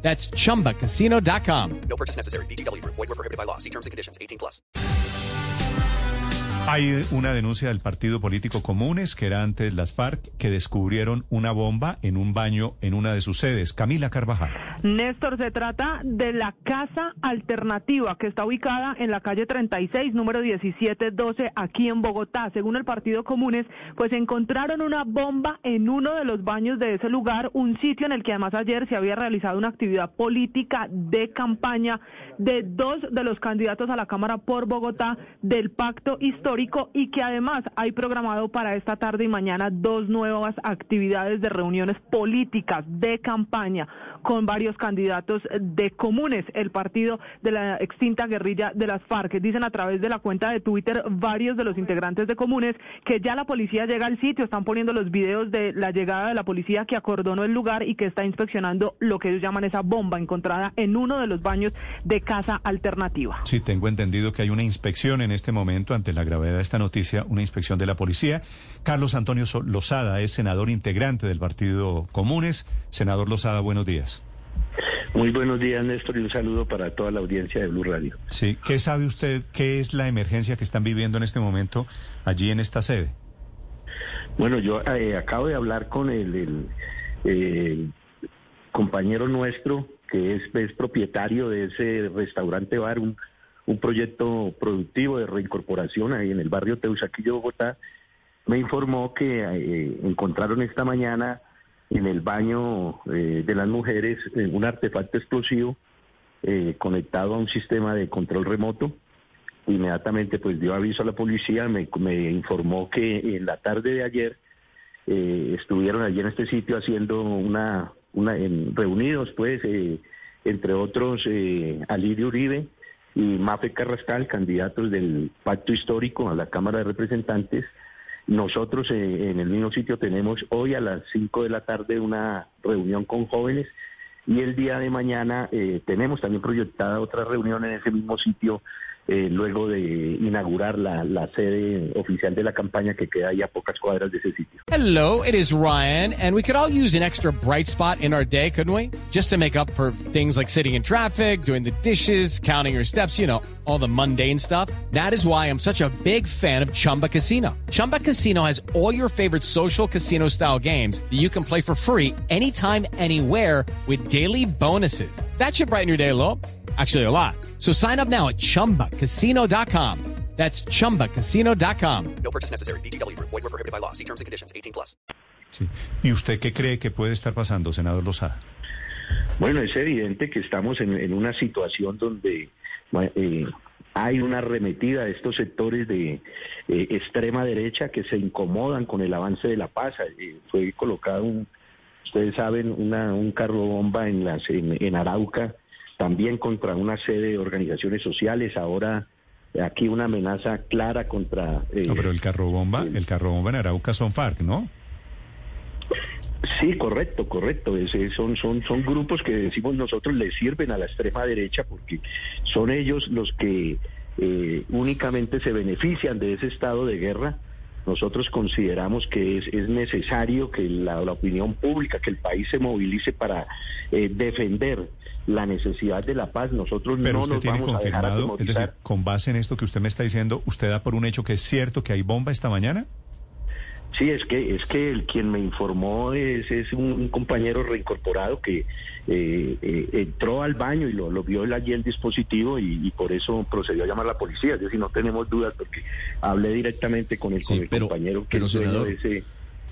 That's chumbacasino.com. No purchase necessary. BGW. Void were prohibited by law. See terms and conditions. 18 plus. Hay una denuncia del partido político Comunes, que era antes las FARC, que descubrieron una bomba en un baño en una de sus sedes. Camila Carvajal. Néstor, se trata de la Casa Alternativa, que está ubicada en la calle 36, número 1712, aquí en Bogotá. Según el Partido Comunes, pues encontraron una bomba en uno de los baños de ese lugar, un sitio en el que además ayer se había realizado una actividad política de campaña de dos de los candidatos a la Cámara por Bogotá del Pacto Histórico y que además hay programado para esta tarde y mañana dos nuevas actividades de reuniones políticas de campaña con varios candidatos de comunes, el partido de la extinta guerrilla de las FARC. Dicen a través de la cuenta de Twitter varios de los integrantes de comunes que ya la policía llega al sitio, están poniendo los videos de la llegada de la policía que acordonó el lugar y que está inspeccionando lo que ellos llaman esa bomba encontrada en uno de los baños de casa alternativa. Sí, tengo entendido que hay una inspección en este momento ante la gravedad de esta noticia, una inspección de la policía. Carlos Antonio Lozada es senador integrante del Partido Comunes. Senador Lozada, buenos días. Muy buenos días, Néstor, y un saludo para toda la audiencia de Blue Radio. Sí, ¿qué sabe usted? ¿Qué es la emergencia que están viviendo en este momento allí en esta sede? Bueno, yo eh, acabo de hablar con el, el, compañero nuestro que es, es, propietario de ese restaurante bar, un, un proyecto productivo de reincorporación ahí en el barrio Teusaquillo, Bogotá. Me informó que eh, encontraron esta mañana en el baño eh, de las mujeres eh, un artefacto explosivo eh, conectado a un sistema de control remoto. Inmediatamente pues dio aviso a la policía, me, informó que en la tarde de ayer estuvieron allí en este sitio haciendo una, una en, reunidos pues entre otros Alirio Uribe y Mafe Carrascal, candidatos del Pacto Histórico a la Cámara de Representantes, nosotros eh, en el mismo sitio tenemos hoy a las 5 de la tarde una reunión con jóvenes y el día de mañana eh, tenemos también proyectada otra reunión en ese mismo sitio eh, luego de inaugurar la, la, sede oficial de la campaña que queda ahí a pocas cuadras de ese sitio. Hello, it is Ryan, and we could all use an extra bright spot in our day, couldn't we? Just to make up for things like sitting in traffic, doing the dishes, counting your steps, you know, all the mundane stuff. That is why I'm such a big fan of Chumba Casino. Chumba Casino has all your favorite social casino style games that you can play for free anytime, anywhere with daily bonuses. That should brighten your day a little. Actually, a lot. So sign up now at chumbacasino.com. That's chumbacasino.com. No purchase necessary. BGW. Void were prohibited by law. See terms and conditions. 18 plus. Sí. ¿Y usted qué cree que puede estar pasando, senador Lozada? Bueno, es evidente que estamos en, en una situación donde eh, hay una arremetida de estos sectores de eh, extrema derecha que se incomodan con el avance de la paz. Eh, fue colocado un, ustedes saben, una, un carro bomba en, las, en, en Arauca también contra una serie de organizaciones sociales, ahora aquí una amenaza clara contra... Eh, no, pero el carro bomba, el carro bomba en Arauca son FARC, ¿no? Sí, correcto, correcto. son, son, son grupos que decimos nosotros le sirven a la extrema derecha porque son ellos los que eh, únicamente se benefician de ese estado de guerra nosotros consideramos que es, es necesario que la, la, opinión pública, que el país se movilice para eh, defender la necesidad de la paz. Nosotros Pero no usted nos tiene vamos confirmado, a dejar es decir, con base en esto que usted me está diciendo, ¿usted da por un hecho que es cierto que hay bomba esta mañana? Sí, es que es que el quien me informó es, es un, un, compañero reincorporado que eh, eh, entró al baño y lo, lo vio allí el dispositivo y, y, por eso procedió a llamar a la policía. Es decir, no tenemos dudas porque hablé directamente con el, sí, con el pero, compañero que pero, senador, ese...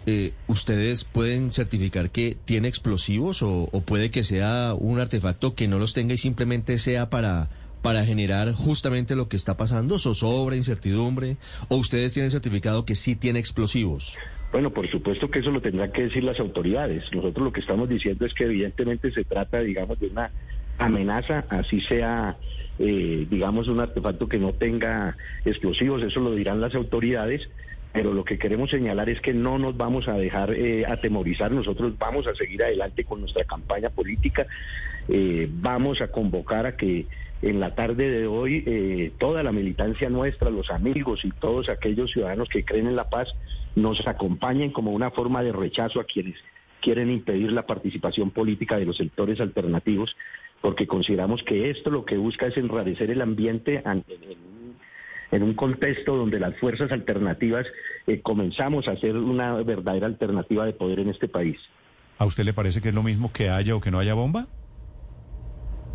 Eh, ¿Ustedes pueden certificar que tiene explosivos o, o puede que sea un artefacto que no los tenga y simplemente sea para para generar justamente lo que está pasando, zozobra, incertidumbre, o ustedes tienen certificado que sí tiene explosivos? Bueno, por supuesto que eso lo tendrán que decir las autoridades. Nosotros lo que estamos diciendo es que evidentemente se trata, digamos, de una amenaza, así sea, eh, digamos, un artefacto que no tenga explosivos, eso lo dirán las autoridades, pero lo que queremos señalar es que no nos vamos a dejar eh, atemorizar, nosotros vamos a seguir adelante con nuestra campaña política, eh, vamos a convocar a que en la tarde de hoy eh, toda la militancia nuestra, los amigos y todos aquellos ciudadanos que creen en la paz nos acompañen como una forma de rechazo a quienes quieren impedir la participación política de los sectores alternativos, porque consideramos que esto lo que busca es enrarecer el ambiente en, un contexto donde las fuerzas alternativas eh, comenzamos a ser una verdadera alternativa de poder en este país. ¿A usted le parece que es lo mismo que haya o que no haya bomba?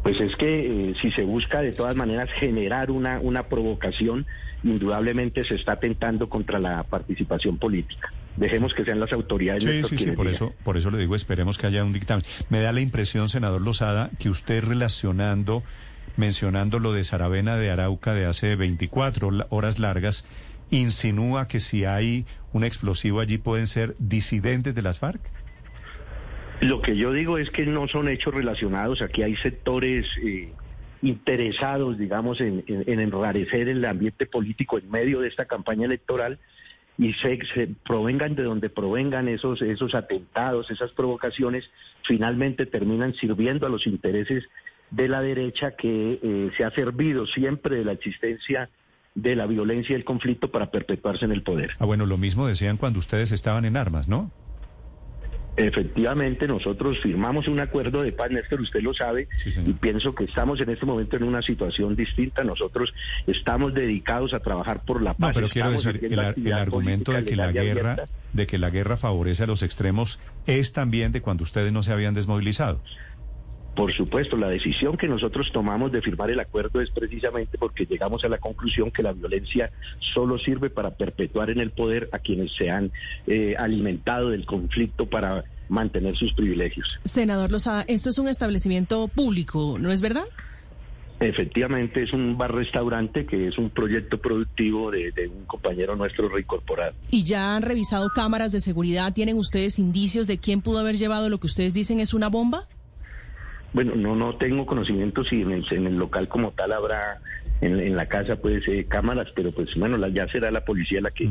Pues es que eh, si se busca de todas maneras generar una, una provocación, indudablemente se está atentando contra la participación política. Dejemos que sean las autoridades. Sí, sí, sí, por eso, por eso le digo, esperemos que haya un dictamen. Me da la impresión, senador Lozada, que usted relacionando mencionando lo de Saravena de Arauca de hace 24 horas largas, insinúa que si hay un explosivo allí pueden ser disidentes de las FARC? Lo que yo digo es que no son hechos relacionados. Aquí hay sectores eh, interesados, digamos, en, en, enrarecer el ambiente político en medio de esta campaña electoral y se, se, provengan de donde provengan esos, esos atentados, esas provocaciones, finalmente terminan sirviendo a los intereses de la derecha que eh, se ha servido siempre de la existencia de la violencia y el conflicto para perpetuarse en el poder. Ah, bueno, lo mismo decían cuando ustedes estaban en armas, ¿no? Efectivamente, nosotros firmamos un acuerdo de paz, Néstor, usted lo sabe, Sí, y pienso que estamos en este momento en una situación distinta. Nosotros estamos dedicados a trabajar por la paz. No, pero quiero decir, el, el argumento de que la guerra, abierta. de que la guerra favorece a los extremos es también de cuando ustedes no se habían desmovilizado. Por supuesto, la decisión que nosotros tomamos de firmar el acuerdo es precisamente porque llegamos a la conclusión que la violencia solo sirve para perpetuar en el poder a quienes se han eh, alimentado del conflicto para mantener sus privilegios. Senador Lozada, esto es un establecimiento público, ¿no es verdad? Efectivamente, es un bar-restaurante que es un proyecto productivo de, de un compañero nuestro reincorporado. ¿Y ya han revisado cámaras de seguridad? ¿Tienen ustedes indicios de quién pudo haber llevado lo que ustedes dicen es una bomba? Bueno, no no tengo conocimiento si en el, en el local como tal habrá en, en la casa pues eh, cámaras, pero pues bueno, la- ya será la policía la que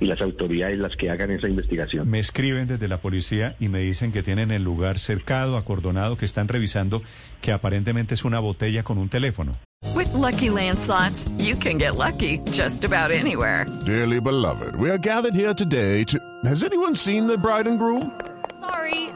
y las autoridades las que hagan esa investigación. Me escriben desde la policía y me dicen que tienen el lugar cercado, acordonado, que están revisando que aparentemente es una botella con un teléfono. With Lucky Land slots, you can get lucky just about anywhere. Dearly beloved, we are gathered here today to. Has anyone seen the bride and groom? Sorry,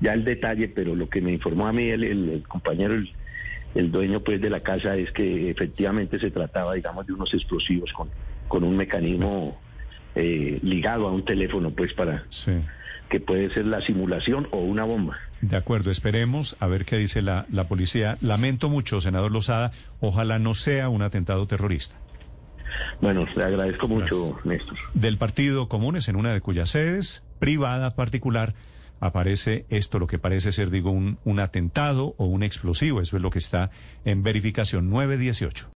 ya el detalle, pero lo que me informó a mí el, el- el compañero, el, el dueño pues de la casa es que efectivamente se trataba, digamos, de unos explosivos con, con un mecanismo eh, ligado a un teléfono pues para Sí. que puede ser la simulación o una bomba. De acuerdo, esperemos a ver qué dice la, la policía. Lamento mucho, senador Lozada, ojalá no sea un atentado terrorista. Bueno, le agradezco mucho, Néstor. Del Partido Comunes, en una de cuyas sedes, privada particular, aparece esto, lo que parece ser, digo, un, un atentado o un explosivo. Eso es lo que está en verificación 918.